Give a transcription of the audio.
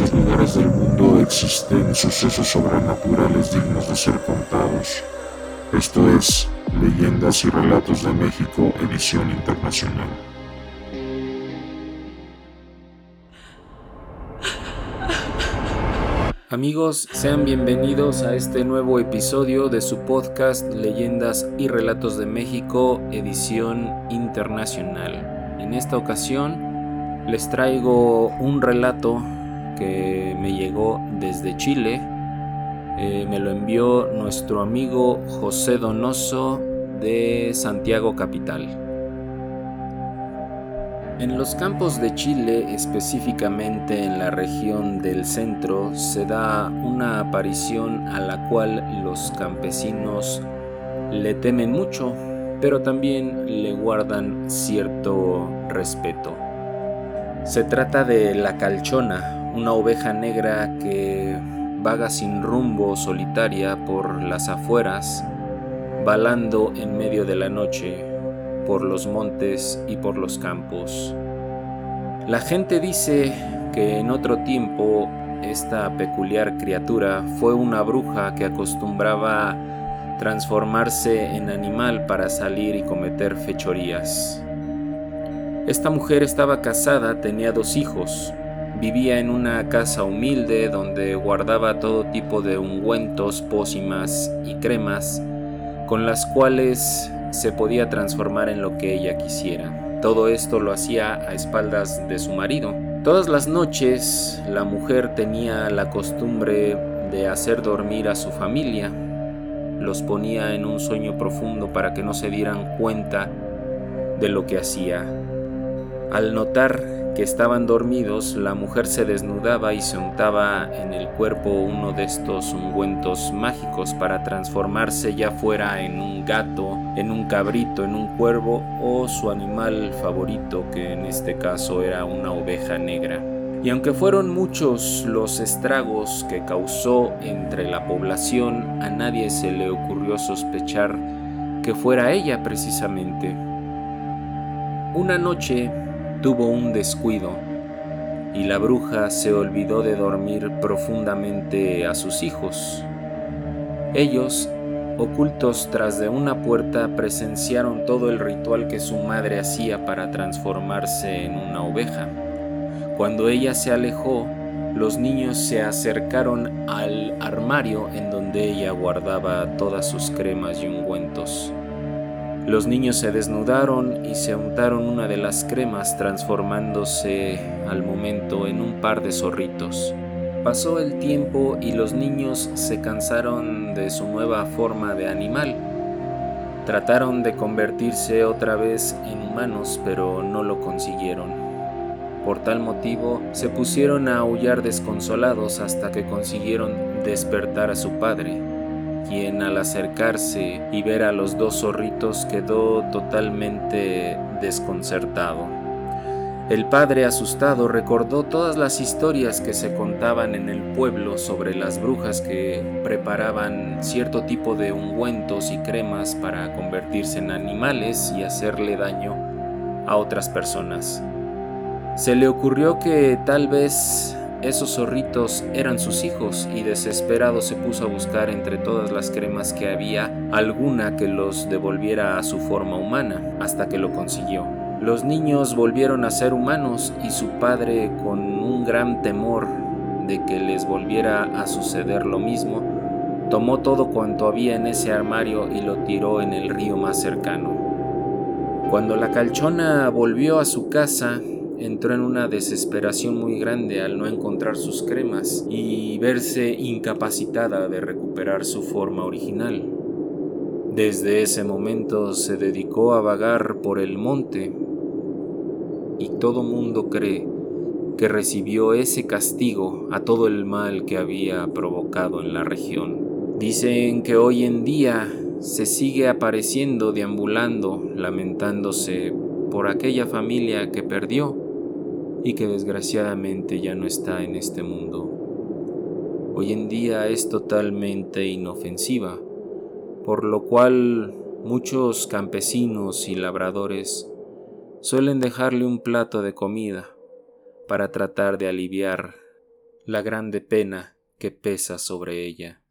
muchos lugares del mundo existen sucesos sobrenaturales dignos de ser contados. Esto es Leyendas y Relatos de México, edición internacional. Amigos, sean bienvenidos a este nuevo episodio de su podcast Leyendas y Relatos de México, edición internacional. En esta ocasión les traigo un relato me llegó desde Chile. Eh, me lo envió nuestro amigo José Donoso de Santiago Capital. En los campos de Chile, específicamente en la región del centro, se da una aparición a la cual los campesinos le temen mucho, pero también le guardan cierto respeto. Se trata de la calchona, una oveja negra que vaga sin rumbo solitaria por las afueras, balando en medio de la noche por los montes y por los campos. La gente dice que en otro tiempo esta peculiar criatura fue una bruja que acostumbraba transformarse en animal para salir y cometer fechorías. Esta mujer estaba casada, tenía dos hijos, vivía en una casa humilde donde guardaba todo tipo de ungüentos, pócimas y cremas, con las cuales se podía transformar en lo que ella quisiera. Todo esto lo hacía a espaldas de su marido. Todas las noches la mujer tenía la costumbre de hacer dormir a su familia. Los ponía en un sueño profundo para que no se dieran cuenta de lo que hacía. Al notar que estaban dormidos, la mujer se desnudaba y se untaba en el cuerpo uno de estos ungüentos mágicos para transformarse ya fuera en un gato, en un cabrito, en un cuervo o su animal favorito, que en este caso era una oveja negra. Y aunque fueron muchos los estragos que causó entre la población, a nadie se le ocurrió sospechar que fuera ella precisamente. Una noche tuvo un descuido y la bruja se olvidó de dormir profundamente a sus hijos. Ellos, ocultos tras de una puerta, presenciaron todo el ritual que su madre hacía para transformarse en una oveja. Cuando ella se alejó, los niños se acercaron al armario en donde ella guardaba todas sus cremas y ungüentos. Los niños se desnudaron y se untaron una de las cremas transformándose al momento en un par de zorritos. Pasó el tiempo y los niños se cansaron de su nueva forma de animal. Trataron de convertirse otra vez en humanos, pero no lo consiguieron. Por tal motivo, se pusieron a aullar desconsolados hasta que consiguieron despertar a su padre, al acercarse y ver a los dos zorritos quedó totalmente desconcertado. El padre asustado recordó todas las historias que se contaban en el pueblo sobre las brujas que preparaban cierto tipo de ungüentos y cremas para convertirse en animales y hacerle daño a otras personas. Se le ocurrió que tal vez esos zorritos eran sus hijos y desesperado se puso a buscar entre todas las cremas que había alguna que los devolviera a su forma humana, hasta que lo consiguió. Los niños volvieron a ser humanos y su padre, con un gran temor de que les volviera a suceder lo mismo, tomó todo cuanto había en ese armario y lo tiró en el río más cercano. Cuando la calchona volvió a su casa, entró en una desesperación muy grande al no encontrar sus cremas y verse incapacitada de recuperar su forma original. Desde ese momento se dedicó a vagar por el monte y todo mundo cree que recibió ese castigo a todo el mal que había provocado en la región. Dicen que hoy en día se sigue apareciendo deambulando, lamentándose por aquella familia que perdió y que desgraciadamente ya no está en este mundo. Hoy en día es totalmente inofensiva, por lo cual muchos campesinos y labradores suelen dejarle un plato de comida para tratar de aliviar la grande pena que pesa sobre ella.